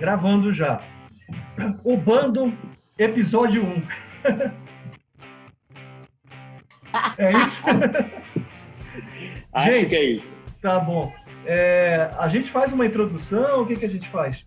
Gravando já. O Bando, episódio 1. é isso? Acho gente, que é isso. Tá bom. É, a gente faz uma introdução, o que, que a gente faz?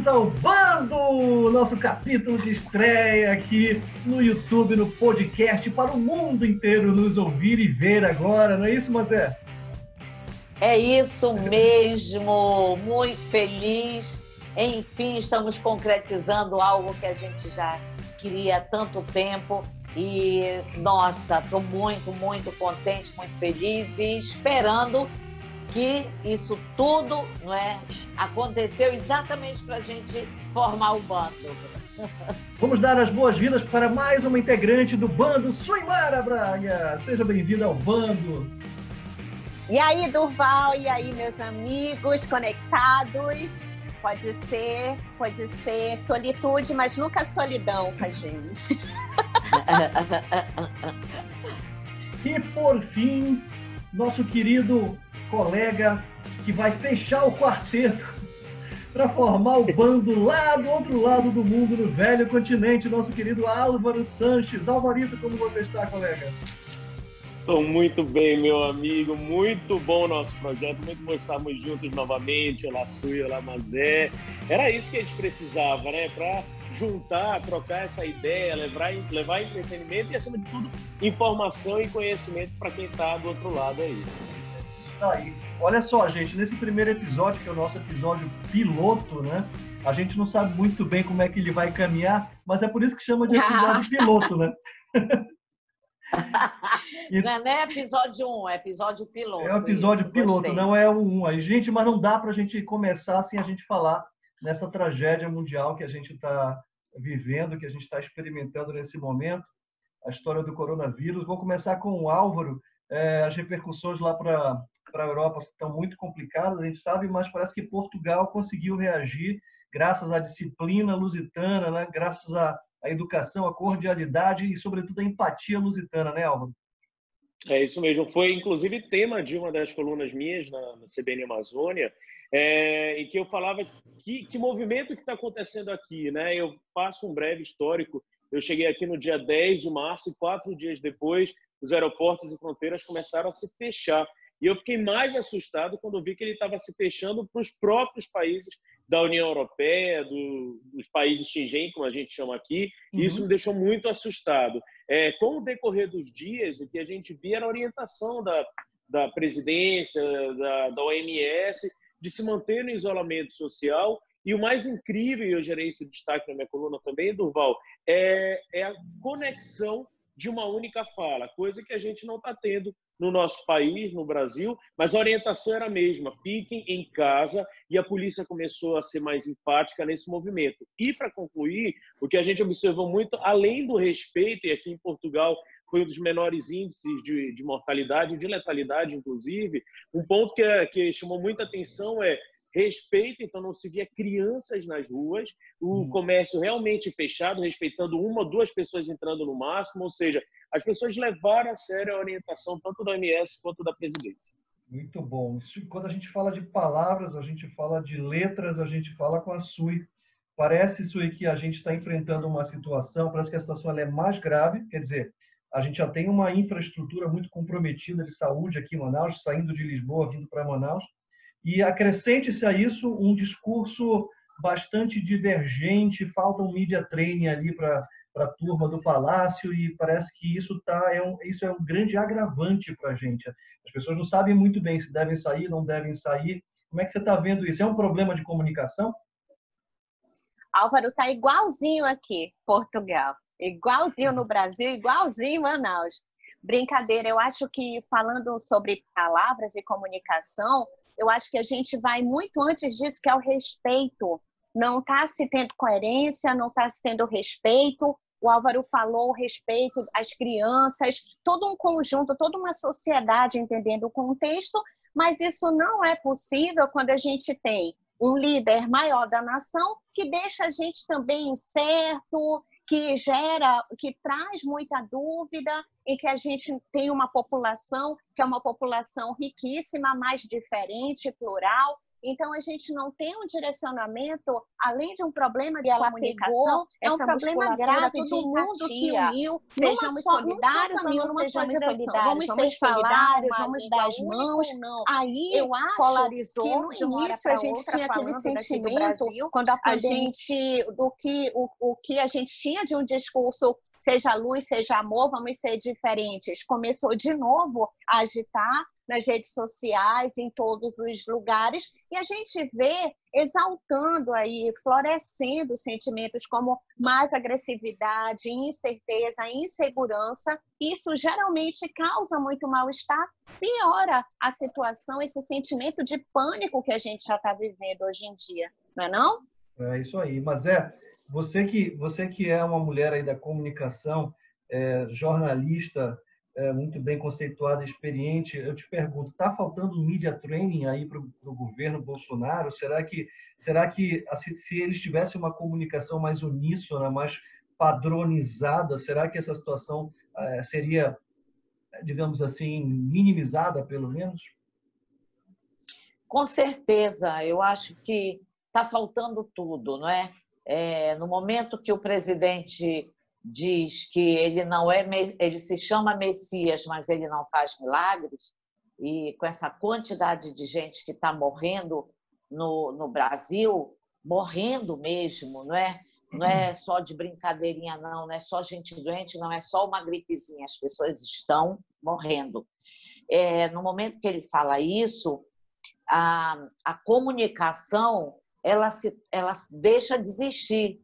Bem-vindos ao Bando, nosso capítulo de estreia aqui no YouTube, no podcast, para o mundo inteiro nos ouvir e ver agora, não é isso, Mazé? É isso mesmo, muito feliz. Enfim, estamos concretizando algo que a gente já queria há tanto tempo. E, nossa, estou muito, muito contente, muito feliz e esperando que isso tudo não é, aconteceu exatamente para a gente formar o bando. Vamos dar as boas-vindas para mais uma integrante do bando, Suimara Braga. Seja bem-vinda ao bando. E aí, Durval, e aí, meus amigos conectados? Pode ser, pode ser solitude, mas nunca solidão com a gente. e por fim, nosso querido colega que vai fechar o quarteto para formar o bando lá do outro lado do mundo, no velho continente, nosso querido Álvaro Sanches. Alvarito, como você está, colega? Estou muito bem, meu amigo. Muito bom o nosso projeto. Muito bom estarmos juntos novamente. Olá, Sui, olá, Mazé. Era isso que a gente precisava, né? Para juntar, trocar essa ideia, levar, levar entretenimento e, acima de tudo, informação e conhecimento para quem está do outro lado aí aí. Olha só, gente, nesse primeiro episódio, que é o nosso episódio piloto, né? A gente não sabe muito bem como é que ele vai caminhar, mas é por isso que chama de episódio piloto, né? Não é episódio 1, é episódio piloto. É o episódio isso, piloto, gostei. não é o 1 aí. Gente, mas não dá para a gente começar sem a gente falar nessa tragédia mundial que a gente está vivendo, que a gente está experimentando nesse momento, a história do coronavírus. Vou começar com o Álvaro, é, as repercussões lá para para a Europa estão muito complicadas, a gente sabe, mas parece que Portugal conseguiu reagir graças à disciplina lusitana, né? graças à, à educação, à cordialidade e, sobretudo, à empatia lusitana, né, Álvaro? É isso mesmo. Foi, inclusive, tema de uma das colunas minhas na, na CBN Amazônia, é, em que eu falava que, que movimento que está acontecendo aqui. Né? Eu passo um breve histórico. Eu cheguei aqui no dia 10 de março e quatro dias depois, os aeroportos e fronteiras começaram a se fechar. E eu fiquei mais assustado quando vi que ele estava se fechando para os próprios países da União Europeia, do, dos países Schengen, como a gente chama aqui, e isso uhum. me deixou muito assustado. É, com o decorrer dos dias, o que a gente via era a orientação da, da presidência, da, da OMS, de se manter no isolamento social. E o mais incrível, e eu gerei esse destaque na minha coluna também, Durval, é, é a conexão de uma única fala, coisa que a gente não está tendo no nosso país, no Brasil, mas a orientação era a mesma: fiquem em casa, e a polícia começou a ser mais empática nesse movimento. E, para concluir, o que a gente observou muito, além do respeito, e aqui em Portugal foi um dos menores índices de, de mortalidade, de letalidade, inclusive, um ponto que, que chamou muita atenção é respeito, então não se via crianças nas ruas, o hum. comércio realmente fechado, respeitando uma ou duas pessoas entrando no máximo, ou seja, as pessoas levaram a sério a orientação tanto da OMS quanto da presidência. Muito bom. Quando a gente fala de palavras, a gente fala de letras, a gente fala com a SUI. Parece, SUI, que a gente está enfrentando uma situação, parece que a situação é mais grave, quer dizer, a gente já tem uma infraestrutura muito comprometida de saúde aqui em Manaus, saindo de Lisboa, vindo para Manaus, e acrescente-se a isso um discurso bastante divergente, falta um media training ali para a turma do Palácio e parece que isso, tá, é, um, isso é um grande agravante para a gente. As pessoas não sabem muito bem se devem sair, não devem sair. Como é que você está vendo isso? É um problema de comunicação? Álvaro está igualzinho aqui, Portugal. Igualzinho no Brasil, igualzinho em Manaus. Brincadeira, eu acho que falando sobre palavras e comunicação, eu acho que a gente vai muito antes disso, que é o respeito. Não está se tendo coerência, não está se tendo respeito. O Álvaro falou respeito às crianças, todo um conjunto, toda uma sociedade entendendo o contexto, mas isso não é possível quando a gente tem um líder maior da nação que deixa a gente também incerto, que gera, que traz muita dúvida, em que a gente tem uma população que é uma população riquíssima, mais diferente, plural, então, a gente não tem um direcionamento, além de um problema de comunicação, é um problema grave, todo mundo se uniu, sejamos solidários ou não sejamos solidários, vamos ser solidários, vamos dar as mãos. Aí, eu acho polarizou que no início a gente tinha aquele sentimento, quando a, a gente, do que, o, o que a gente tinha de um discurso seja luz, seja amor, vamos ser diferentes. Começou de novo a agitar nas redes sociais, em todos os lugares, e a gente vê exaltando aí, florescendo sentimentos como mais agressividade, incerteza, insegurança. Isso geralmente causa muito mal-estar, piora a situação, esse sentimento de pânico que a gente já está vivendo hoje em dia, não é não? É isso aí. Mas é, você que, você que é uma mulher aí da comunicação, é, jornalista, é, muito bem conceituada, experiente, eu te pergunto, está faltando media training aí para o governo Bolsonaro? Será que, será que assim, se eles tivessem uma comunicação mais uníssona, mais padronizada, será que essa situação é, seria, digamos assim, minimizada, pelo menos? Com certeza, eu acho que está faltando tudo, não é? É? No momento que o presidente diz que ele não é, ele se chama Messias, mas ele não faz milagres, e com essa quantidade de gente que está morrendo no, no Brasil, morrendo mesmo, não é? Não é só de brincadeirinha, não, não é só gente doente, não é só uma gripezinha, as pessoas estão morrendo. É, no momento que ele fala isso, a, a comunicação ela se, ela deixa de existir,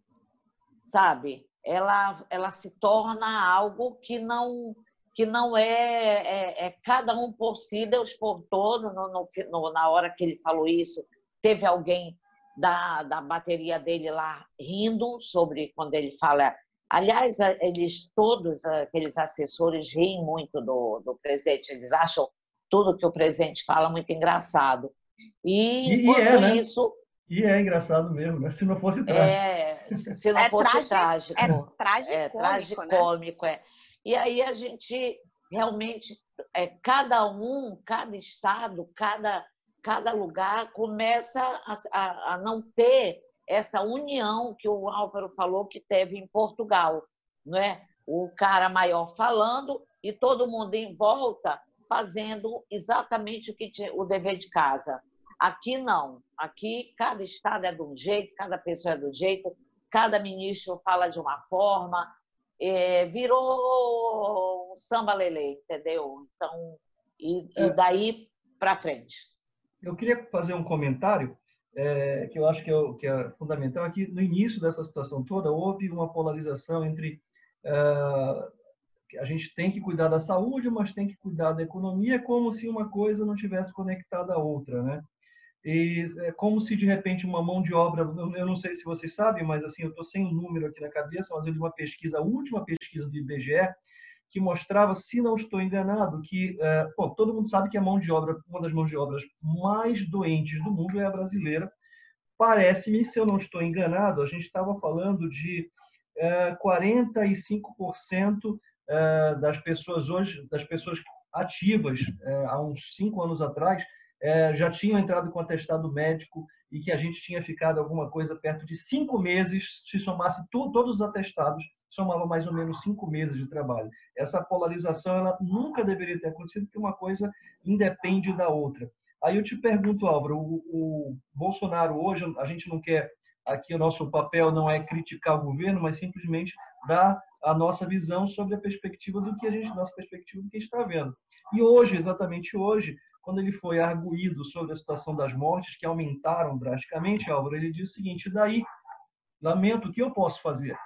sabe? ela, ela se torna algo que não que não é, é, é cada um por si, Deus por todo. No, no, na hora que ele falou isso, teve alguém da, da bateria dele lá rindo sobre quando ele fala. Aliás, eles todos, aqueles assessores, riem muito do, do presidente, eles acham tudo que o presidente fala muito engraçado. E, e, e é, né? isso. E é engraçado mesmo, né? Se não fosse trágico. É, se não é fosse trágico. É trágico. É tragicômico, né? é. E aí a gente realmente, é, cada um, cada estado, cada, cada lugar começa a, a, a não ter essa união que o Álvaro falou que teve em Portugal, não é? O cara maior falando e todo mundo em volta fazendo exatamente o que tinha, o dever de casa. Aqui não. Aqui cada estado é de um jeito, cada pessoa é do jeito, cada ministro fala de uma forma. É, virou um samba lelê, entendeu? Então, e, é. e daí para frente. Eu queria fazer um comentário é, que eu acho que é, que é, fundamental. Aqui, no início dessa situação toda, houve uma polarização entre uh, a gente tem que cuidar da saúde, mas tem que cuidar da economia, como se uma coisa não tivesse conectada à outra, né? E é como se de repente uma mão de obra, eu não sei se vocês sabem, mas assim, eu estou sem o um número aqui na cabeça, mas eu li uma pesquisa, a última pesquisa do IBGE, que mostrava, se não estou enganado, que é, pô, todo mundo sabe que a mão de obra, uma das mãos de obras mais doentes do mundo é a brasileira. Parece-me, se eu não estou enganado, a gente estava falando de é, 45% é, das pessoas hoje, das pessoas ativas é, há uns cinco anos atrás, é, já tinham entrado com atestado médico e que a gente tinha ficado alguma coisa perto de cinco meses, se somasse todos os atestados, somava mais ou menos cinco meses de trabalho. Essa polarização ela nunca deveria ter acontecido, porque uma coisa independe da outra. Aí eu te pergunto, Álvaro, o, o Bolsonaro hoje, a gente não quer, aqui o nosso papel não é criticar o governo, mas simplesmente dar a nossa visão sobre a perspectiva do que a gente, nossa perspectiva do que está vendo. E hoje, exatamente hoje, quando ele foi arguído sobre a situação das mortes, que aumentaram drasticamente, Álvaro, ele disse o seguinte: daí, lamento, o que eu posso fazer?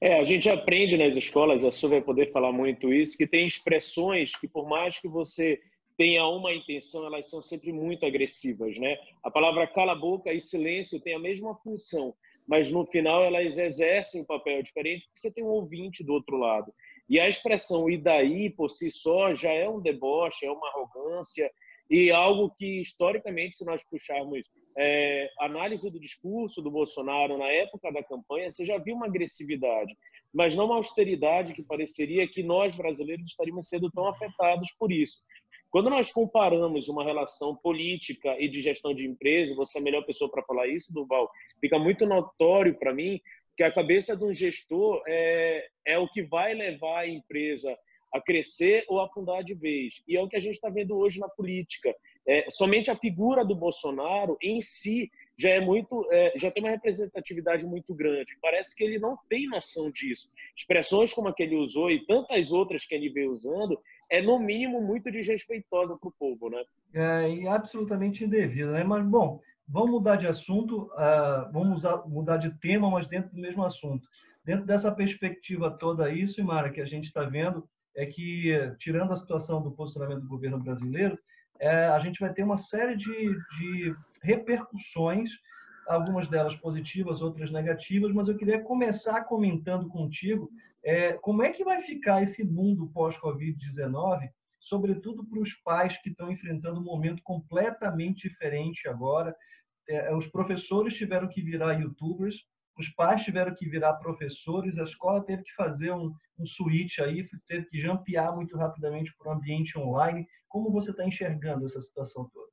É, a gente aprende nas escolas, a Su vai poder falar muito isso, que tem expressões que, por mais que você tenha uma intenção, elas são sempre muito agressivas, né? A palavra cala a boca e silêncio tem a mesma função, mas no final elas exercem um papel diferente porque você tem um ouvinte do outro lado. E a expressão e daí por si só já é um deboche, é uma arrogância E algo que, historicamente, se nós puxarmos é, análise do discurso do Bolsonaro na época da campanha, você já viu uma agressividade, mas não uma austeridade que pareceria que nós, brasileiros, estaríamos sendo tão afetados por isso. Quando nós comparamos uma relação política e de gestão de empresa, você é a melhor pessoa para falar isso, Duval, fica muito notório para mim que a cabeça de um gestor é, é o que vai levar a empresa a crescer ou afundar de vez. E é o que a gente está vendo hoje na política. É, somente a figura do Bolsonaro em si já é muito, é, já tem uma representatividade muito grande. Parece que ele não tem noção disso. Expressões como a que ele usou e tantas outras que ele veio usando é no mínimo muito desrespeitosa para o povo, né? É e absolutamente indevida, né? Mas bom, vamos mudar de assunto, uh, vamos mudar de tema, mas dentro do mesmo assunto. Dentro dessa perspectiva toda aí, Simara, que a gente está vendo, é que, tirando a situação do posicionamento do governo brasileiro, é, a gente vai ter uma série de, de repercussões, algumas delas positivas, outras negativas, mas eu queria começar comentando contigo é, como é que vai ficar esse mundo pós-Covid-19, sobretudo para os pais que estão enfrentando um momento completamente diferente agora. É, os professores tiveram que virar youtubers, os pais tiveram que virar professores, a escola teve que fazer um, um switch aí, teve que jampear muito rapidamente para o ambiente online. Como você está enxergando essa situação toda?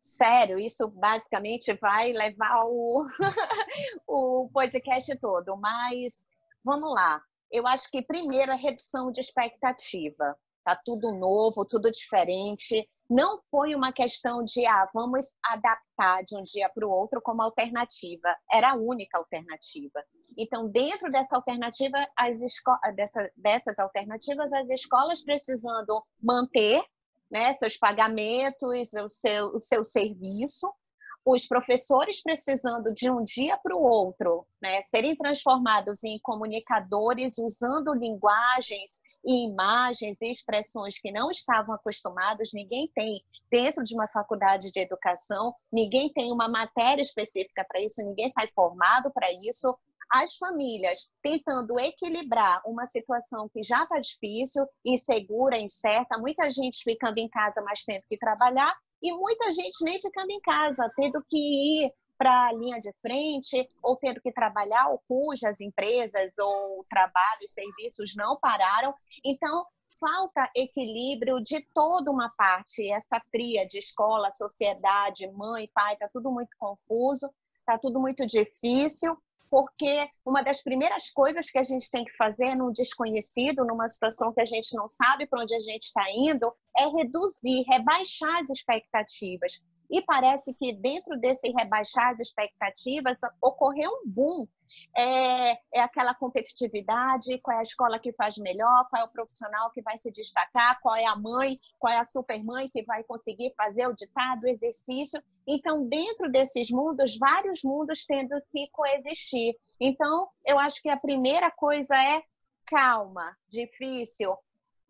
Sério, isso basicamente vai levar o, o podcast todo, mas vamos lá. Eu acho que primeiro é redução de expectativa. Tá tudo novo, tudo diferente não foi uma questão de ah, vamos adaptar de um dia para o outro como alternativa, era a única alternativa. Então, dentro dessa alternativa, as dessa, dessas alternativas, as escolas precisando manter né, seus pagamentos, o seu, o seu serviço, os professores precisando de um dia para o outro né, serem transformados em comunicadores usando linguagens e imagens e expressões que não estavam acostumados, ninguém tem dentro de uma faculdade de educação, ninguém tem uma matéria específica para isso, ninguém sai formado para isso. As famílias tentando equilibrar uma situação que já está difícil, insegura, incerta, muita gente ficando em casa mais tempo que trabalhar e muita gente nem ficando em casa, tendo que ir para a linha de frente ou tendo que trabalhar ou cujas empresas ou trabalhos, serviços não pararam. Então, falta equilíbrio de toda uma parte, essa tria de escola, sociedade, mãe, pai, está tudo muito confuso, está tudo muito difícil, porque uma das primeiras coisas que a gente tem que fazer num desconhecido, numa situação que a gente não sabe para onde a gente está indo, é reduzir, rebaixar as expectativas. E parece que dentro desse rebaixar as expectativas ocorreu um boom. É, é, aquela competitividade, qual é a escola que faz melhor, qual é o profissional que vai se destacar, qual é a mãe, qual é a supermãe que vai conseguir fazer o ditado, o exercício. Então, dentro desses mundos, vários mundos tendo que coexistir. Então, eu acho que a primeira coisa é calma, difícil,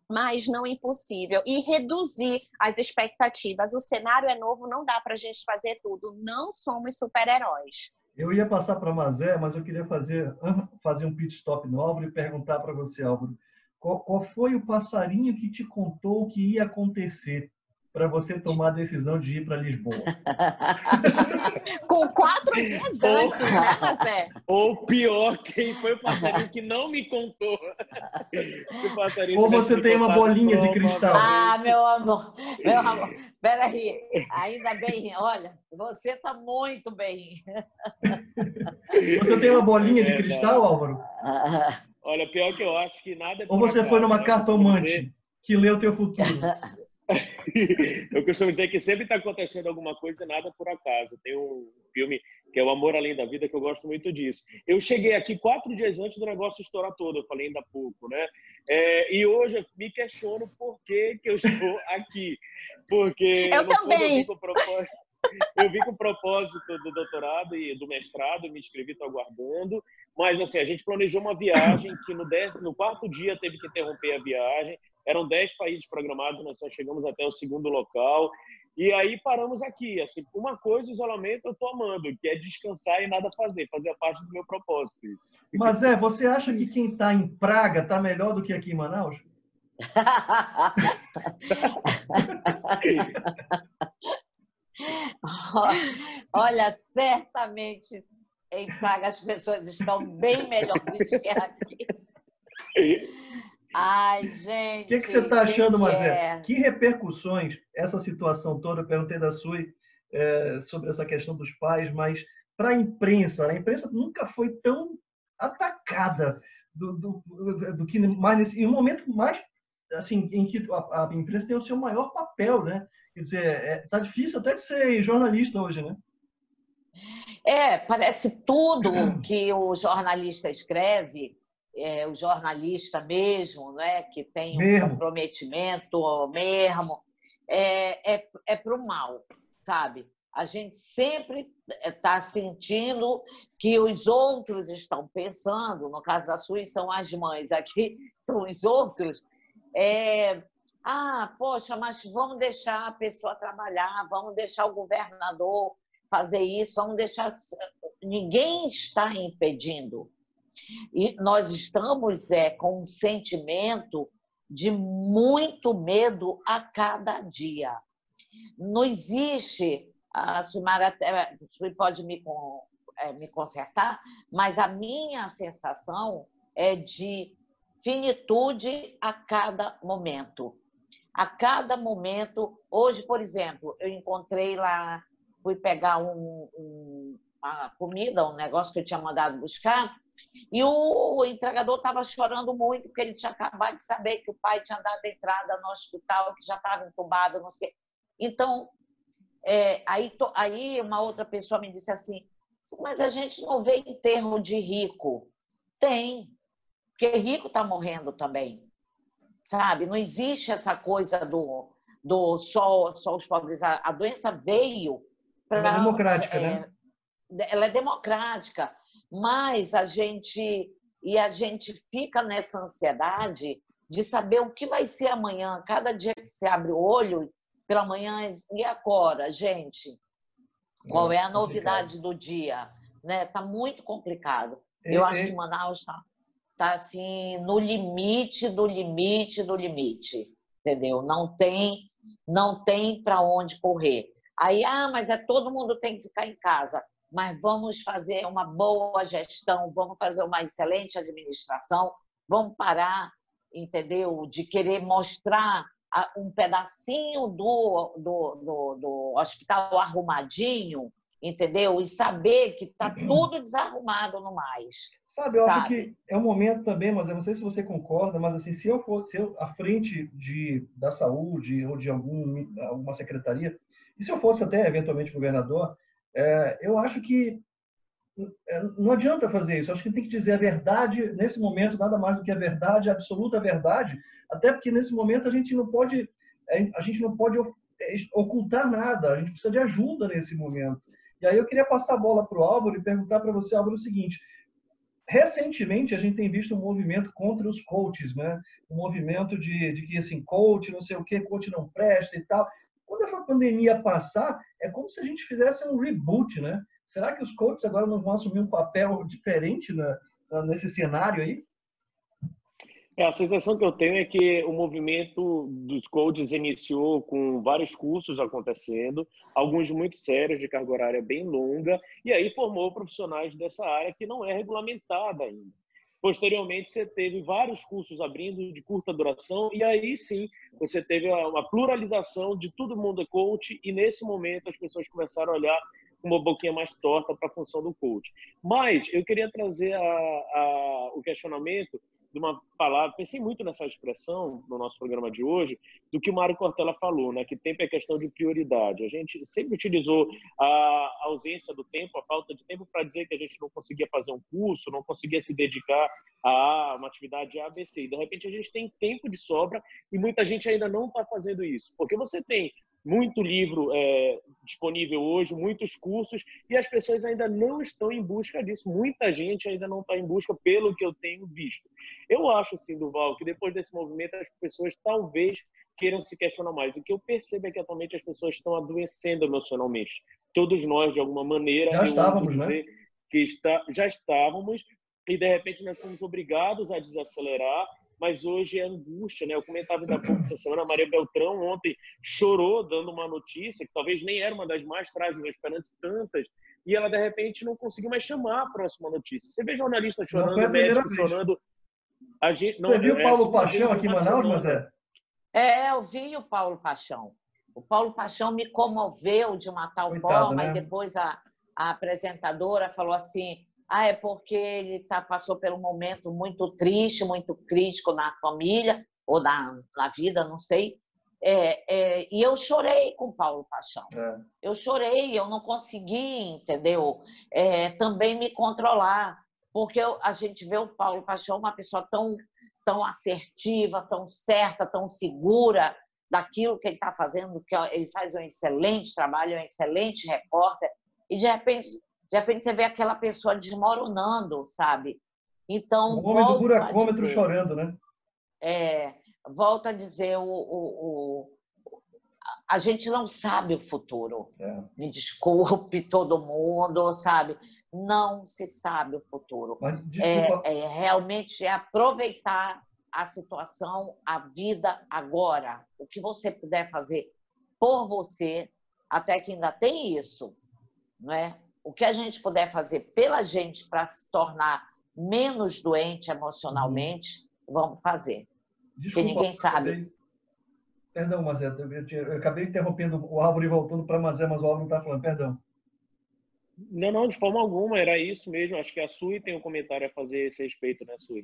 mas não impossível. E reduzir as expectativas. O cenário é novo, não dá para a gente fazer tudo. Não somos super-heróis. Eu ia passar para Mazé, mas eu queria fazer, fazer um pit stop no Álvaro e perguntar para você, Álvaro, qual, qual foi o passarinho que te contou o que ia acontecer? Para você tomar a decisão de ir para Lisboa? Com quatro dias antes, né, Zé? Ou pior, quem foi o passarinho que não me contou? Ou você tem uma bolinha de cristal? Ah, meu amor, meu amor. Peraí, ainda bem, olha, você está muito bem. Você tem uma bolinha de é, cristal, Álvaro? Olha, pior que eu acho que nada é Ou você foi numa né? cartomante que leu o teu futuro? eu costumo dizer que sempre está acontecendo alguma coisa e nada por acaso. Tem um filme que é O Amor Além da Vida, que eu gosto muito disso. Eu cheguei aqui quatro dias antes do negócio estourar todo, eu falei ainda há pouco, né? É, e hoje eu me questiono por que, que eu estou aqui. Porque eu também. Eu vim com o propósito do doutorado e do mestrado, me inscrevi, estou aguardando. Mas, assim, a gente planejou uma viagem que no, décimo, no quarto dia teve que interromper a viagem. Eram dez países programados, nós só chegamos até o segundo local. E aí paramos aqui. Assim, uma coisa, isolamento, eu estou amando, que é descansar e nada fazer, fazer parte do meu propósito. Isso. Mas é, você acha que quem está em Praga está melhor do que aqui em Manaus? Olha, certamente em Praga as pessoas estão bem melhores que aqui. Ai, gente. O que, que você está achando, Mazé? É? Que repercussões essa situação toda? Eu perguntei da Sui é, sobre essa questão dos pais, mas para a imprensa, né? a imprensa nunca foi tão atacada do, do, do que mais nesse, em um momento mais assim em que a, a, imprensa tem o seu maior papel, né? Quer dizer, é, tá difícil até de ser jornalista hoje, né? É, parece tudo que o jornalista escreve, é, o jornalista mesmo, né, que tem um mesmo. comprometimento mesmo, é, é, é para o mal, sabe? A gente sempre está sentindo que os outros estão pensando, no caso da Suíça são as mães, aqui são os outros. É, ah, poxa, mas vamos deixar a pessoa trabalhar, vamos deixar o governador fazer isso, vamos deixar. Ninguém está impedindo. E nós estamos é, com um sentimento de muito medo a cada dia. Não existe, a Sumara até pode me, é, me consertar, mas a minha sensação é de finitude a cada momento. A cada momento, hoje, por exemplo, eu encontrei lá fui pegar um, um, uma comida, um negócio que eu tinha mandado buscar, e o entregador estava chorando muito, porque ele tinha acabado de saber que o pai tinha dado entrada no hospital, que já estava entubado, não sei. Então, é, aí, aí uma outra pessoa me disse assim, mas a gente não vê enterro de rico. Tem, porque rico está morrendo também, sabe? Não existe essa coisa do, do só, só os pobres. A, doença veio Pra, ela é democrática, é, né? Ela é democrática, mas a gente e a gente fica nessa ansiedade de saber o que vai ser amanhã. Cada dia que você abre o olho pela manhã e agora, gente, qual é, é a novidade do dia? Né? Tá muito complicado. É, Eu acho é... que Manaus está tá assim no limite do limite do limite, entendeu? Não tem não tem para onde correr. Aí, ah, mas é todo mundo tem que ficar em casa. Mas vamos fazer uma boa gestão, vamos fazer uma excelente administração, vamos parar, entendeu? De querer mostrar um pedacinho do, do, do, do hospital arrumadinho, entendeu? E saber que está tudo desarrumado no mais. Sabe, eu sabe? acho que é um momento também, mas eu não sei se você concorda, mas assim, se eu fosse eu, à frente de, da saúde ou de algum, alguma secretaria, e se eu fosse até eventualmente governador, é, eu acho que é, não adianta fazer isso. Eu acho que tem que dizer a verdade nesse momento, nada mais do que a verdade, a absoluta verdade. Até porque nesse momento a gente não pode, é, a gente não pode é, ocultar nada. A gente precisa de ajuda nesse momento. E aí eu queria passar a bola para o Álvaro e perguntar para você, Álvaro, o seguinte: recentemente a gente tem visto um movimento contra os coaches, né? Um movimento de, de que assim, coach, não sei o que, coach não presta e tal. Quando essa pandemia passar, é como se a gente fizesse um reboot, né? Será que os coaches agora não vão assumir um papel diferente na, na, nesse cenário aí? É, a sensação que eu tenho é que o movimento dos coaches iniciou com vários cursos acontecendo, alguns muito sérios, de carga horária bem longa, e aí formou profissionais dessa área que não é regulamentada ainda. Posteriormente, você teve vários cursos abrindo de curta duração, e aí sim você teve uma pluralização de todo mundo é coach, e nesse momento as pessoas começaram a olhar com uma boquinha mais torta para a função do coach. Mas eu queria trazer a, a, o questionamento de uma palavra, pensei muito nessa expressão no nosso programa de hoje, do que o Mário Cortella falou, né? que tempo é questão de prioridade. A gente sempre utilizou a ausência do tempo, a falta de tempo, para dizer que a gente não conseguia fazer um curso, não conseguia se dedicar a uma atividade ABC. E, de repente, a gente tem tempo de sobra e muita gente ainda não está fazendo isso. Porque você tem muito livro é, disponível hoje, muitos cursos, e as pessoas ainda não estão em busca disso. Muita gente ainda não está em busca, pelo que eu tenho visto. Eu acho, sim, Duval, que depois desse movimento as pessoas talvez queiram se questionar mais. O que eu percebo é que atualmente as pessoas estão adoecendo emocionalmente. Todos nós, de alguma maneira, já estávamos, né? que está, já estávamos, e de repente nós fomos obrigados a desacelerar mas hoje é angústia, né? Eu comentava da pouco essa semana, a Maria Beltrão ontem chorou dando uma notícia que talvez nem era uma das mais trágicas perante tantas, e ela de repente não conseguiu mais chamar a próxima notícia. Você vê jornalista chorando, médico chorando. A gente, não, Você viu o é, Paulo Paixão aqui em Manaus, mas é? É, eu vi o Paulo Paixão. O Paulo Paixão me comoveu de uma tal Coitado, forma, né? e depois a, a apresentadora falou assim: ah, é porque ele tá, passou por um momento muito triste, muito crítico na família, ou na, na vida, não sei. É, é, e eu chorei com Paulo Paixão. É. Eu chorei, eu não consegui, entendeu? É, também me controlar, porque eu, a gente vê o Paulo Paixão uma pessoa tão, tão assertiva, tão certa, tão segura daquilo que ele está fazendo, que ele faz um excelente trabalho, é um excelente repórter, e de repente de repente você vê aquela pessoa desmoronando, sabe? Então, o homem do buracômetro dizer, chorando, né? É, volta a dizer, o, o, o, a gente não sabe o futuro. É. Me desculpe todo mundo, sabe? Não se sabe o futuro. Mas, é, é, realmente é aproveitar a situação, a vida agora. O que você puder fazer por você, até que ainda tem isso, não é? O que a gente puder fazer pela gente para se tornar menos doente emocionalmente, vamos fazer. Desculpa, Porque ninguém sabe. Perdão, Mazé, eu, acabei interrompendo o Álvaro e voltando para Mazé, mas o Álvaro não está falando, perdão. Não, não, de forma alguma, era isso mesmo. Acho que a Sui tem um comentário a fazer a esse respeito, né, Sui?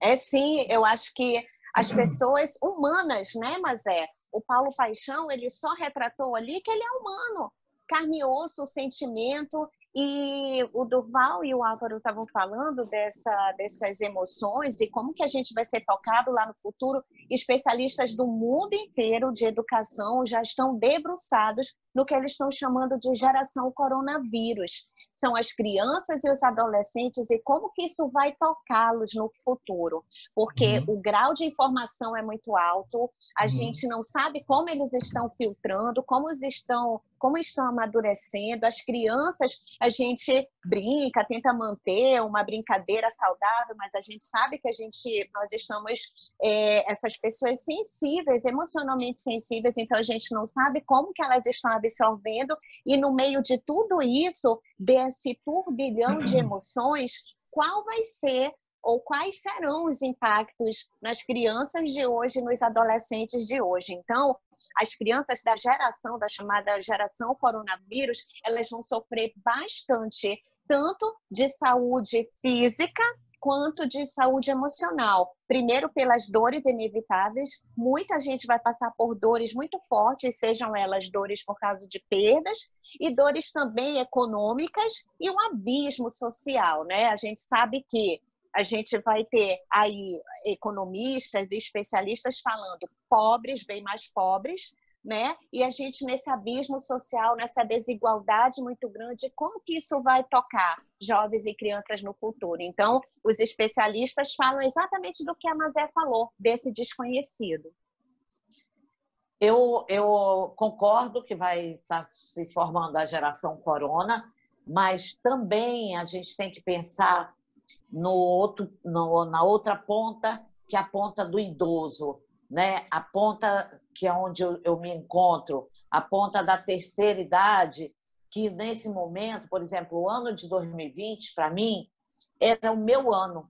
É sim, eu acho que as pessoas humanas, né, Mazé? O Paulo Paixão, ele só retratou ali que ele é humano carne e osso, o sentimento. E o Durval e o Álvaro estavam falando dessa, dessas emoções e como que a gente vai ser tocado lá no futuro. Especialistas do mundo inteiro de educação já estão debruçados no que eles estão chamando de geração coronavírus são as crianças e os adolescentes e como que isso vai tocá-los no futuro, porque uhum. o grau de informação é muito alto, a uhum. gente não sabe como eles estão filtrando, como eles estão como estão amadurecendo. As crianças, a gente brinca, tenta manter uma brincadeira saudável, mas a gente sabe que a gente, nós estamos é, essas pessoas sensíveis, emocionalmente sensíveis, então a gente não sabe como que elas estão absorvendo e no meio de tudo isso, desse turbilhão de emoções, qual vai ser ou quais serão os impactos nas crianças de hoje, nos adolescentes de hoje. Então, as crianças da geração, da chamada geração coronavírus, elas vão sofrer bastante, tanto de saúde física quanto de saúde emocional. Primeiro, pelas dores inevitáveis, muita gente vai passar por dores muito fortes, sejam elas dores por causa de perdas e dores também econômicas e um abismo social, né? A gente sabe que a gente vai ter aí economistas e especialistas falando pobres, bem mais pobres, né? E a gente nesse abismo social, nessa desigualdade muito grande, como que isso vai tocar jovens e crianças no futuro? Então, os especialistas falam exatamente do que a Mazé falou, desse desconhecido. Eu, eu concordo que vai estar tá se formando a geração corona, mas também a gente tem que pensar no outro, no, na outra ponta, que é a ponta do idoso, né? a ponta que é onde eu, eu me encontro, a ponta da terceira idade, que nesse momento, por exemplo, o ano de 2020, para mim, era o meu ano.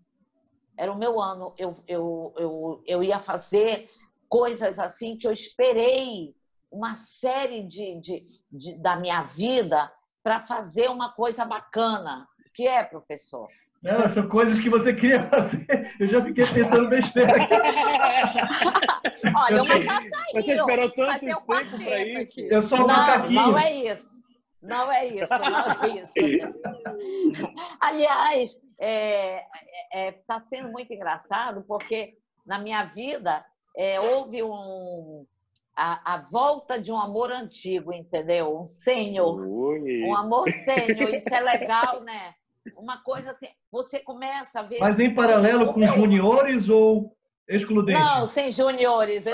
Era o meu ano. Eu, eu, eu, eu ia fazer coisas assim que eu esperei uma série de, de, de da minha vida para fazer uma coisa bacana. O que é, professor? Não, são coisas que você queria fazer. Eu já fiquei pensando besteira aqui. Olha, mas já saiu. Você esperou tanto tempo para isso? Eu sou um macaquinho. Não é isso. Não é isso, não é isso. Aliás, está é, é, tá sendo muito engraçado porque na minha vida é, houve um, a, a, volta de um amor antigo, entendeu? Um senhor. Um amor senhor. Isso é legal, né? uma coisa assim, você começa a ver. Mas em paralelo com meu... juniores ou excludente? Não, sem juniores.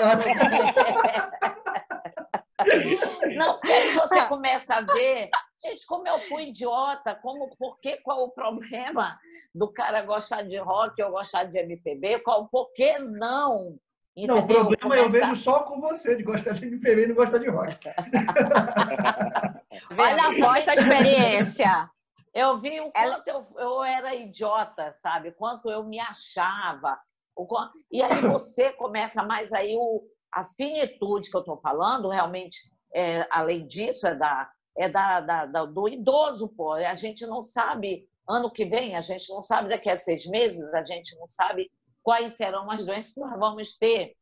Não, aí você começa a ver, gente, como eu fui idiota, como, por que, qual o problema do cara gostar de rock ou gostar de MPB? Qual, por que não? Entendeu? Não, o problema Começar... eu vejo só com você, de gostar de MPB e não gostar de rock. Olha a voz da experiência. Eu vi o quanto eu, eu era idiota, sabe? Quanto eu me achava. E aí você começa mais aí o, a finitude que eu estou falando, realmente, é, além disso, é, da, é da, da, da, do idoso, pô. A gente não sabe, ano que vem, a gente não sabe daqui a seis meses, a gente não sabe quais serão as doenças que nós vamos ter.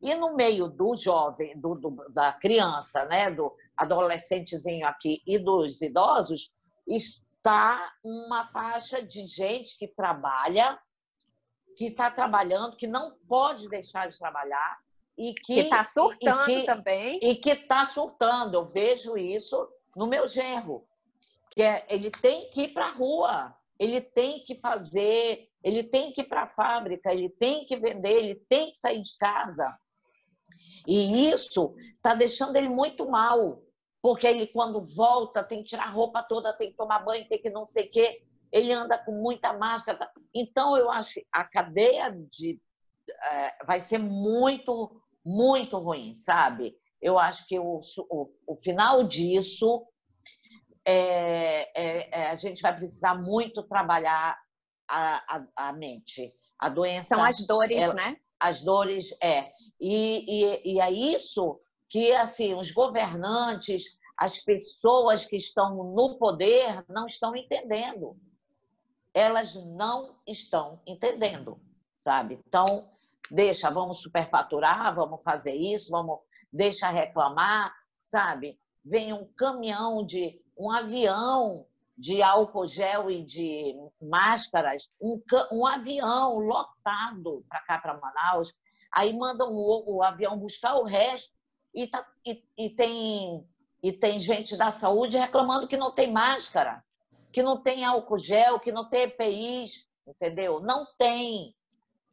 E no meio do jovem, do, do, da criança, né, do adolescentezinho aqui e dos idosos, está uma faixa de gente que trabalha, que está trabalhando, que não pode deixar de trabalhar e que está surtando e que, também. E que está surtando. Eu vejo isso no meu genro, que é, ele tem que ir para a rua, ele tem que fazer ele tem que ir para a fábrica, ele tem que vender, ele tem que sair de casa. E isso está deixando ele muito mal, porque ele, quando volta, tem que tirar a roupa toda, tem que tomar banho, tem que não sei o quê. Ele anda com muita máscara. Então, eu acho que a cadeia de, é, vai ser muito, muito ruim, sabe? Eu acho que o, o, o final disso é, é, é, a gente vai precisar muito trabalhar a, a, a mente. A doença. São as dores, né? As dores, é. E, e, e é isso que, assim, os governantes, as pessoas que estão no poder não estão entendendo. Elas não estão entendendo, sabe? Então, deixa, vamos superfaturar, vamos fazer isso, vamos deixa reclamar, sabe? Vem um caminhão de um avião de álcool gel e de máscaras, um, um avião lotado para cá, para Manaus. Aí mandam o, o, avião buscar o resto e, tá, e, e, tem, e tem gente da saúde reclamando que não tem máscara, que não tem álcool gel, que não tem EPIs, entendeu? Não tem.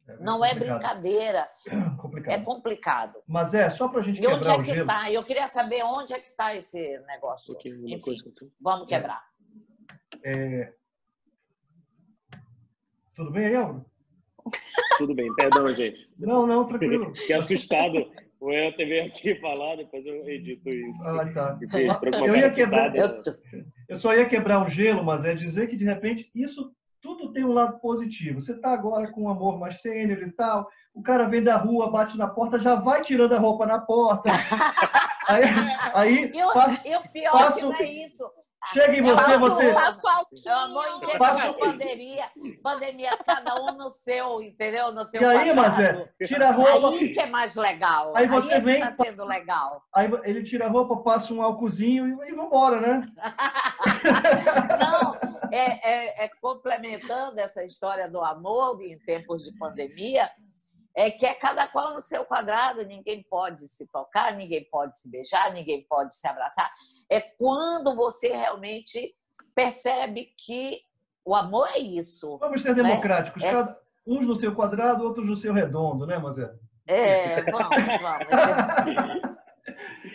É não é brincadeira. Complicado. É complicado. Mas é, só para a gente e quebrar onde é que está? Eu queria saber onde é que está esse negócio. Um Enfim, vamos quebrar. É... Tudo bem aí, Álvaro? Tudo bem, perdão, gente. Não, não, tranquilo. Fiquei assustado. O Elton veio aqui falar, depois eu edito isso. Ah, tá. Eu, ia quebrar, eu só ia quebrar o gelo, mas é dizer que, de repente, isso tudo tem um lado positivo. Você está agora com um amor mais sênior e tal, o cara vem da rua, bate na porta, já vai tirando a roupa na porta. aí, aí e, o, o pior passo, que não é isso. Chega em você, você. Passo alquinho. Amor, passo... pandemia, pandemia, cada um no seu, entendeu? No seu e aí, mas é, tira a roupa. Aí que é mais legal. Aí você aí é vem. Tá sendo legal. Aí ele tira a roupa, passa um álcoolzinho e, e vambora, né? Não, é, é, é complementando essa história do amor em tempos de pandemia é que é cada qual no seu quadrado, ninguém pode se tocar, ninguém pode se beijar, ninguém pode se abraçar é quando você realmente percebe que o amor é isso. Vamos ser né? democráticos. É... Cada, uns no seu quadrado, outros no seu redondo, né, Mazé? É, vamos, vamos.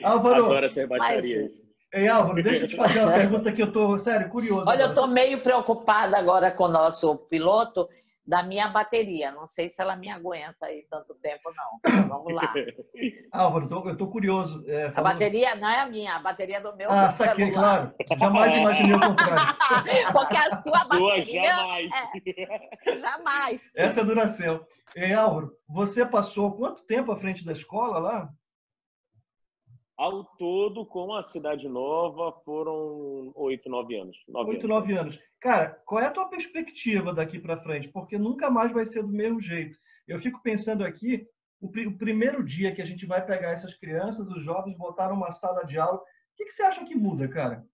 Álvaro, Agora você bateria. Mas... Ei, Álvaro, deixa eu te fazer uma pergunta que eu estou, sério, curioso. Olha, agora. eu estou meio preocupada agora com o nosso piloto, da minha bateria. Não sei se ela me aguenta aí tanto tempo, não. Vamos lá. Álvaro, eu estou curioso. É, falando... A bateria não é a minha, a bateria é do meu ah, saquei, claro. Jamais imaginei o contrário. Porque a sua bateria... Sua jamais. É, jamais. Essa é do Nacel. Ei, Álvaro, você passou quanto tempo à frente da escola lá? Ao todo, com a Cidade Nova, foram oito, nove anos. Oito, nove anos. Cara, qual é a tua perspectiva daqui para frente? Porque nunca mais vai ser do mesmo jeito. Eu fico pensando aqui, o, o, primeiro dia que a gente vai pegar essas crianças, os jovens, botar numa sala de aula, o que, que você acha que muda, cara?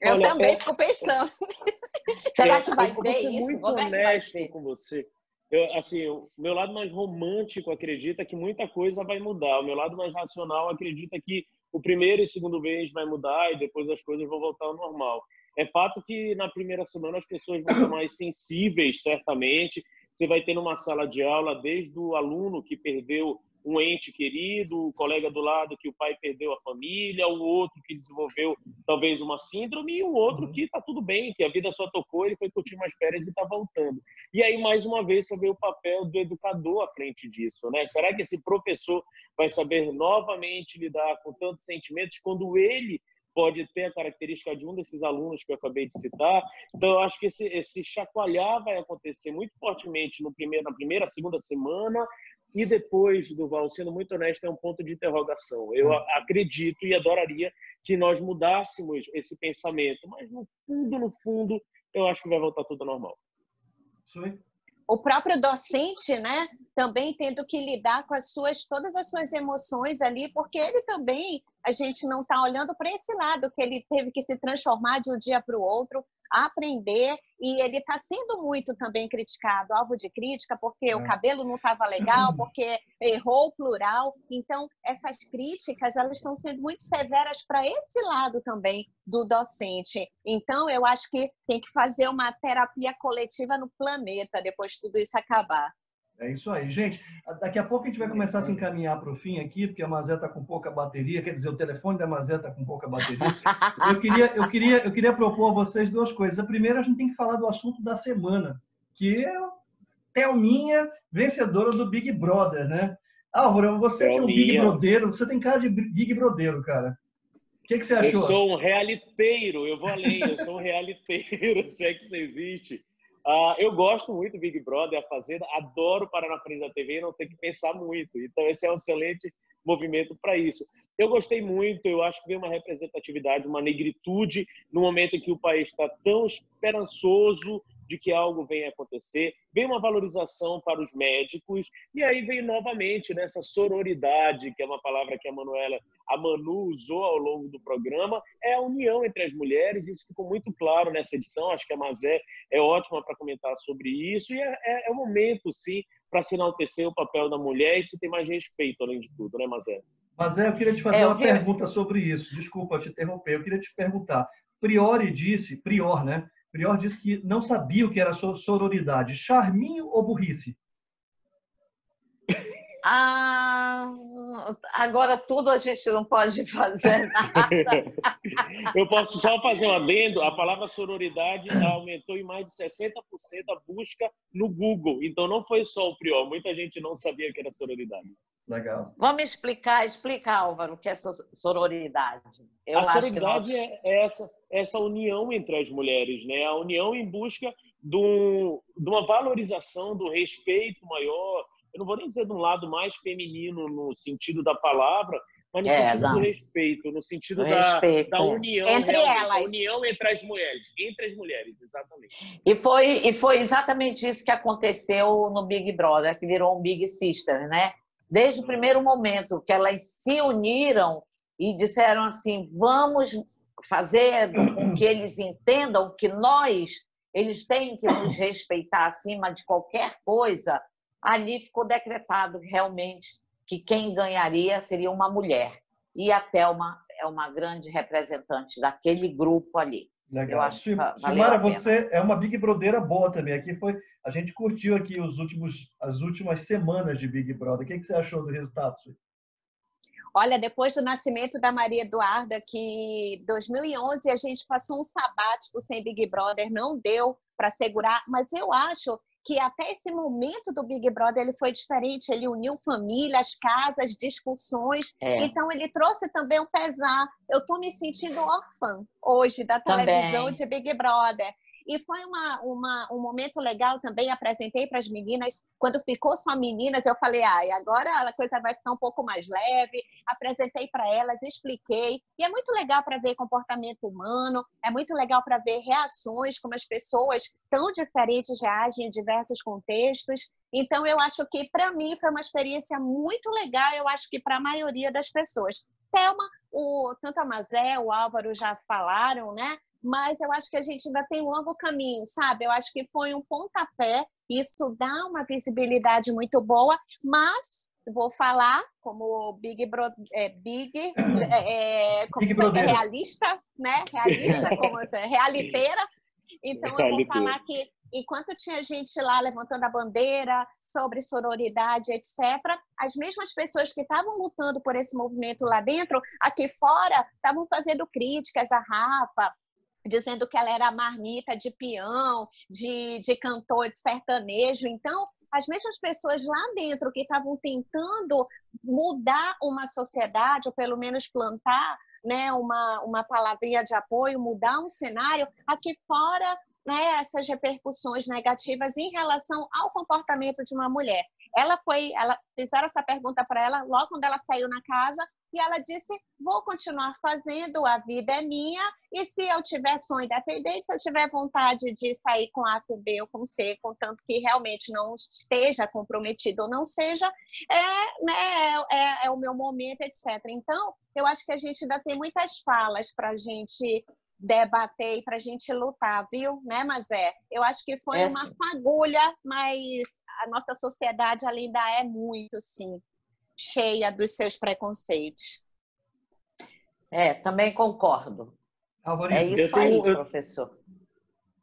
Eu Olha, também é... fico pensando. Será que vai ter isso? Muito Como é honesto com você eu, assim, o meu lado mais romântico acredita que muita coisa vai mudar. O meu lado mais racional acredita que o primeiro e segundo mês vai mudar e depois as coisas vão voltar ao normal. É fato que na primeira semana as pessoas vão ser mais sensíveis, certamente. Você vai ter numa sala de aula desde o aluno que perdeu um ente querido, o colega do lado que o pai perdeu a família, o outro que desenvolveu talvez uma síndrome e o outro uhum. que está tudo bem, que a vida só tocou, ele foi curtir umas férias e está voltando. E aí, mais uma vez, você vê o papel do educador à frente disso, né? Será que esse professor vai saber novamente lidar com tantos sentimentos quando ele pode ter a característica de um desses alunos que eu acabei de citar. Então, eu acho que esse, esse chacoalhar vai acontecer muito fortemente no primeiro, na primeira, segunda semana, e depois, Duval, sendo muito honesto, é um ponto de interrogação. Eu acredito e adoraria que nós mudássemos esse pensamento, mas no fundo, no fundo, eu acho que vai voltar tudo normal. Sim. O próprio docente, né, também tendo que lidar com as suas todas as suas emoções ali, porque ele também a gente não está olhando para esse lado que ele teve que se transformar de um dia para o outro, aprender e ele está sendo muito também criticado, alvo de crítica, porque é. o cabelo não estava legal, porque errou o plural. Então, essas críticas elas estão sendo muito severas para esse lado também do docente. Então, eu acho que tem que fazer uma terapia coletiva no planeta depois de tudo isso acabar. É isso aí. Gente, daqui a pouco a gente vai começar a se encaminhar para o fim aqui, porque a Mazé está com pouca bateria, quer dizer, o telefone da Mazé está com pouca bateria. Eu queria, eu, queria, eu queria propor a vocês duas coisas. A primeira, a gente tem que falar do assunto da semana, que é Thelminha, vencedora do Big Brother, né? Álvaro, você que é um Big Brodeiro, você tem cara de Big Brodeiro, cara. O que, que você achou? Eu sou um realiteiro, eu vou além, eu sou um realiteiro, se é que isso existe. Uh, eu gosto muito do Big Brother, a Fazenda, adoro parar na frente da TV e não ter que pensar muito. Então, esse é um excelente movimento para isso. Eu gostei muito, eu acho que veio uma representatividade, uma negritude no momento em que o país está tão esperançoso de que algo venha acontecer, vem uma valorização para os médicos, e aí vem novamente nessa sororidade, que é uma palavra que a Manuela, a Manu usou ao longo do programa, é a união entre as mulheres, isso ficou muito claro nessa edição, acho que a Mazé é ótima para comentar sobre isso, e é, é, é o momento, sim, para se enaltecer o papel da mulher e se ter mais respeito, além de tudo, né, Mazé? Mazé, eu queria te fazer é, uma pergunta sobre isso, desculpa te interromper, eu queria te perguntar, Priori disse, Prior, né, Prior disse que não sabia o que era sororidade. Charminho ou burrice? Ah, agora tudo a gente não pode fazer nada. Eu posso só fazer um adendo. A palavra sororidade aumentou em mais de 60% a busca no Google. Então não foi só o Prior. Muita gente não sabia que era sororidade. Legal. Vamos explicar, explica, Álvaro, o que é sororidade. Eu a sororidade nós... é essa, essa união entre as mulheres, né? A união em busca de, um, de uma valorização, do respeito maior. Eu não vou nem dizer de um lado mais feminino no sentido da palavra, mas no é, sentido não. do respeito, no sentido da, respeito. da união. Entre elas. união entre as mulheres. Entre as mulheres, exatamente. E foi, e foi exatamente isso que aconteceu no Big Brother, que virou um Big Sister, né? Desde o primeiro momento que elas se uniram e disseram assim: vamos fazer com que eles entendam que nós, eles têm que nos respeitar acima de qualquer coisa, ali ficou decretado realmente que quem ganharia seria uma mulher. E a Thelma é uma grande representante daquele grupo ali. Legal. Eu acho Silmara, você é uma Big Brotheira boa também. Aqui foi, a gente curtiu aqui os últimos, as últimas semanas de Big Brother. O que, que você achou do resultado, Sui? Olha, depois do nascimento da Maria Eduarda, que 2011 a gente passou um sabático sem Big Brother, não deu para segurar, mas eu acho que até esse momento do Big Brother ele foi diferente, ele uniu famílias, casas, discussões, é. então ele trouxe também um pesar. Eu estou me sentindo órfã hoje da televisão também. de Big Brother. E foi uma, uma, um momento legal também. Apresentei para as meninas. Quando ficou só meninas, eu falei: ai, agora a coisa vai ficar um pouco mais leve. Apresentei para elas, expliquei. E é muito legal para ver comportamento humano, é muito legal para ver reações, como as pessoas tão diferentes reagem em diversos contextos. Então, eu acho que para mim foi uma experiência muito legal. Eu acho que para a maioria das pessoas. Thelma, o, tanto a Mazé, o Álvaro já falaram, né? Mas eu acho que a gente ainda tem um longo caminho, sabe? Eu acho que foi um pontapé, isso dá uma visibilidade muito boa, mas vou falar como Big Bro, é, Big, é, é como Big é realista, né? Realista, como realiteira. Então, eu vou falar que enquanto tinha gente lá levantando a bandeira sobre sororidade, etc., as mesmas pessoas que estavam lutando por esse movimento lá dentro, aqui fora, estavam fazendo críticas a Rafa, dizendo que ela era marmita de peão, de, de cantor de sertanejo. Então, as mesmas pessoas lá dentro que estavam tentando mudar uma sociedade, ou pelo menos plantar né, uma, uma palavrinha de apoio, mudar um cenário, aqui fora né, essas repercussões negativas em relação ao comportamento de uma mulher. Ela foi, ela fizeram essa pergunta para ela logo quando ela saiu na casa e ela disse: vou continuar fazendo, a vida é minha e se eu tiver sonho independente, se eu tiver vontade de sair com A, com B ou com C, contanto que realmente não esteja comprometido ou não seja, é, né, é, é o meu momento, etc. Então, eu acho que a gente ainda tem muitas falas para a gente debater e para a gente lutar, viu, né, Mazé? Eu acho que foi é, uma fagulha, mas a nossa sociedade ainda é muito, sim, cheia dos seus preconceitos. É, também concordo. É isso aí, professor.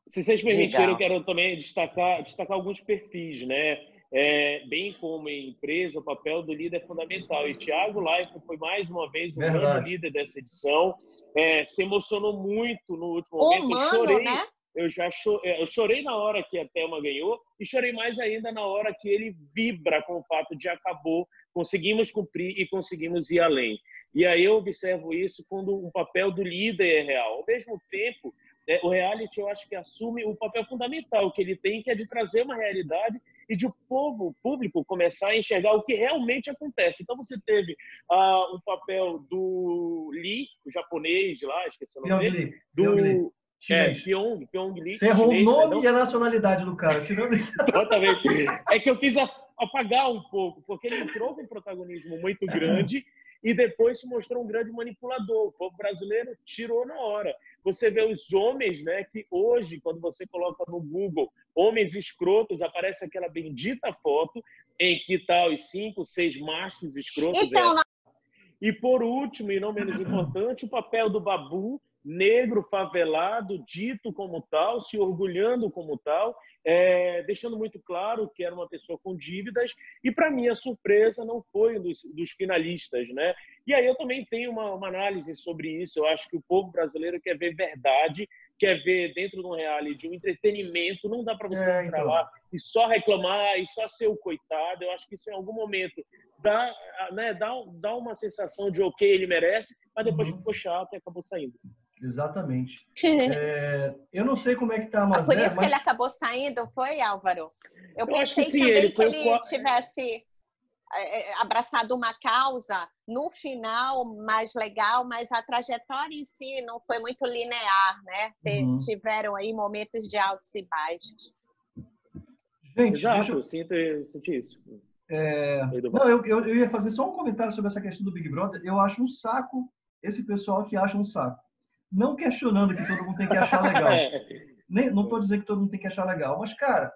Se vocês permitirem, eu quero também destacar, destacar alguns perfis, né? É, bem como em empresa, o papel do líder é fundamental. E Thiago Leifert foi mais uma vez o grande líder dessa edição. É, se emocionou muito no último momento. Humano, eu chorei, né? Eu já é, eu chorei na hora que a Thelma ganhou e chorei mais ainda na hora que ele vibra com o fato de acabou, conseguimos cumprir e conseguimos ir além. E aí eu observo isso quando o papel do líder é real. Ao mesmo tempo, é, o reality eu acho que assume o papel fundamental que ele tem, que é de trazer uma realidade e de o povo, o público, começar a enxergar o que realmente acontece. Então você teve uh, um papel do Lee, o japonês lá, esqueci o nome dele, do é, Pyong, Pyong Lee. Você errou o nome e a nacionalidade do cara, tirando isso. Exatamente. É que eu quis apagar um pouco, porque ele entrou com um protagonismo muito grande e depois se mostrou um grande manipulador. O povo brasileiro tirou na hora. Você vê os homens, né, que hoje, quando você coloca no Google homens escrotos, aparece aquela bendita foto em que tá os cinco, seis machos escrotos. Então, é. E por último, e não menos importante, o papel do babu negro favelado, dito como tal, se orgulhando como tal, é, deixando muito claro que era uma pessoa com dívidas, e para minha surpresa não foi um dos, dos, finalistas. Né? E aí eu também tenho uma, uma, análise sobre isso, eu acho que o povo brasileiro quer ver verdade, quer ver dentro de um reality um entretenimento, não dá para você é, entrar então. lá e só reclamar, e só ser o coitado, eu acho que isso em algum momento dá, né, dá, dá uma sensação de ok, ele merece, mas depois uhum. ficou chato e acabou saindo. Exatamente. É, eu não sei como é que tá a Mazé, Por isso mas... que ele acabou saindo, foi, Álvaro? Eu, eu pensei sim, também ele que ele qual... tivesse é, é, abraçado uma causa no final mais legal, mas a trajetória em si não foi muito linear, né? Uhum. Tiveram aí momentos de altos e baixos. Gente, Exato, eu sinto, senti isso. É... Não, eu, eu, eu ia fazer só um comentário sobre essa questão do Big Brother. Eu acho um saco esse pessoal que acha um saco não questionando que todo mundo tem que achar legal. Nem, não estou dizendo que todo mundo tem que achar legal, mas, cara,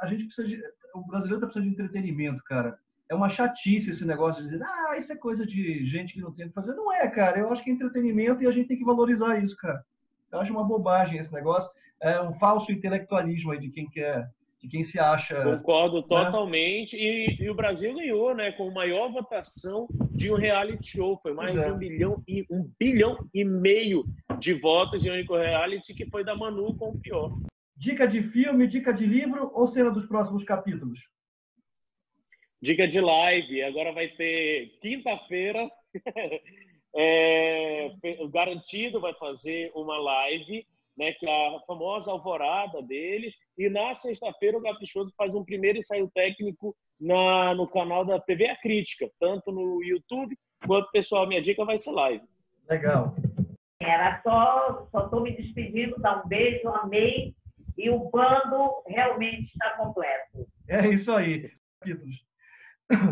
a gente precisa de. O brasileiro tá precisando de entretenimento, cara. É uma chatice esse negócio de dizer, ah, isso é coisa de gente que não tem o que fazer. Não é, cara. Eu acho que é entretenimento e a gente tem que valorizar isso, cara. Eu acho uma bobagem esse negócio. É um falso intelectualismo aí de quem quer de quem se acha. Concordo né? totalmente. E, e, o Brasil ganhou, né? Com maior votação de um reality show. Foi mais é. de um bilhão e um bilhão e meio de votos em único reality, que foi da Manu com o pior. Dica de filme, dica de livro ou cena dos próximos capítulos? Dica de live. Agora vai ter quinta-feira. é, o Garantido vai fazer uma live né, que é a famosa alvorada deles. E na sexta-feira o Caprichoso faz um primeiro ensaio técnico na, no canal da TV A Crítica, tanto no YouTube quanto, pessoal, minha dica vai ser live. Legal. Era só, só estou me despedindo, dar um beijo, amei, e o bando realmente está completo. É isso aí. Capítulos.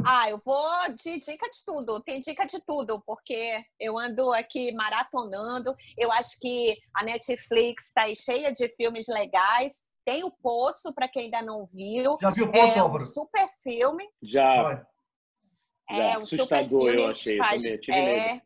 Ah, eu vou de dica de tudo. Tem dica de tudo, porque eu ando aqui maratonando. Eu acho que a Netflix está cheia de filmes legais. Tem o Poço, para quem ainda não viu. Já viu o Poço, É um super filme. Já. É Já. um super filme. Eu achei, faz, é,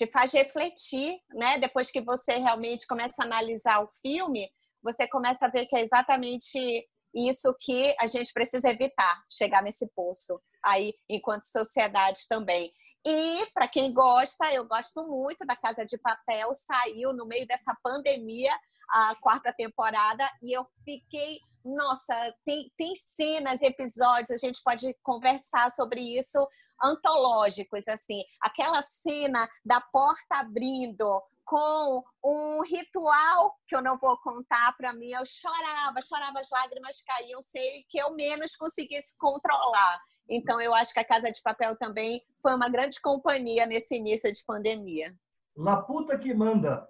te faz refletir, né? Depois que você realmente começa a analisar o filme, você começa a ver que é exatamente isso que a gente precisa evitar, chegar nesse poço aí enquanto sociedade também. E para quem gosta, eu gosto muito da Casa de Papel, saiu no meio dessa pandemia a quarta temporada e eu fiquei, nossa, tem, tem cenas, episódios, a gente pode conversar sobre isso antológicos, assim, aquela cena da porta abrindo com um ritual que eu não vou contar para mim, eu chorava, chorava, as lágrimas caíam, sei que eu menos conseguisse controlar. Então, eu acho que a Casa de Papel também foi uma grande companhia nesse início de pandemia. La puta que manda.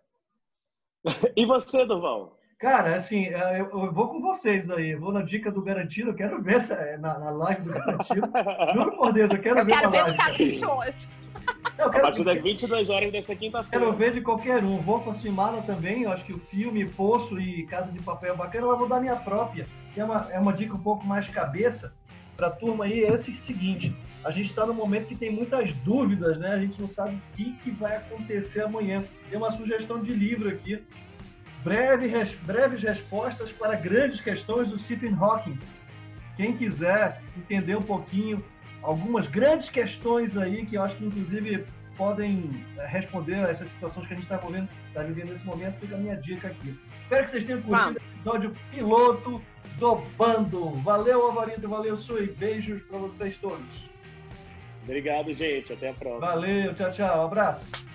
e você, Durval? Cara, assim, é, eu, vou com vocês aí. vou na dica do Garantido. Eu quero ver essa, é, na, na live do Garantido. Juro por Deus, eu quero eu ver quero ver live. caprichoso. Eu quero, a partir das 22 horas dessa quinta-feira. Quero ver de qualquer um. Vou com a Simala também. Eu acho que o filme Poço e Casa de Papel é bacana. Mas vou dar minha própria. Que é uma, é uma dica um pouco mais cabeça para a turma aí. É esse seguinte. A gente está no momento que tem muitas dúvidas, né? A gente não sabe o que, que vai acontecer amanhã. Tem uma sugestão de livro aqui breve, res, breves respostas para grandes questões do Stephen Hawking. Quem quiser entender um pouquinho algumas grandes questões aí que eu acho que inclusive podem eh, responder a essas situações que a gente está vivendo, tá vivendo nesse momento, fica a minha dica aqui. Espero que vocês tenham curtido o episódio piloto do Bando. Valeu, Alvarito, valeu, Sui. Beijos para vocês todos. Obrigado, gente. Até a próxima. Valeu, tchau, tchau. Um abraço.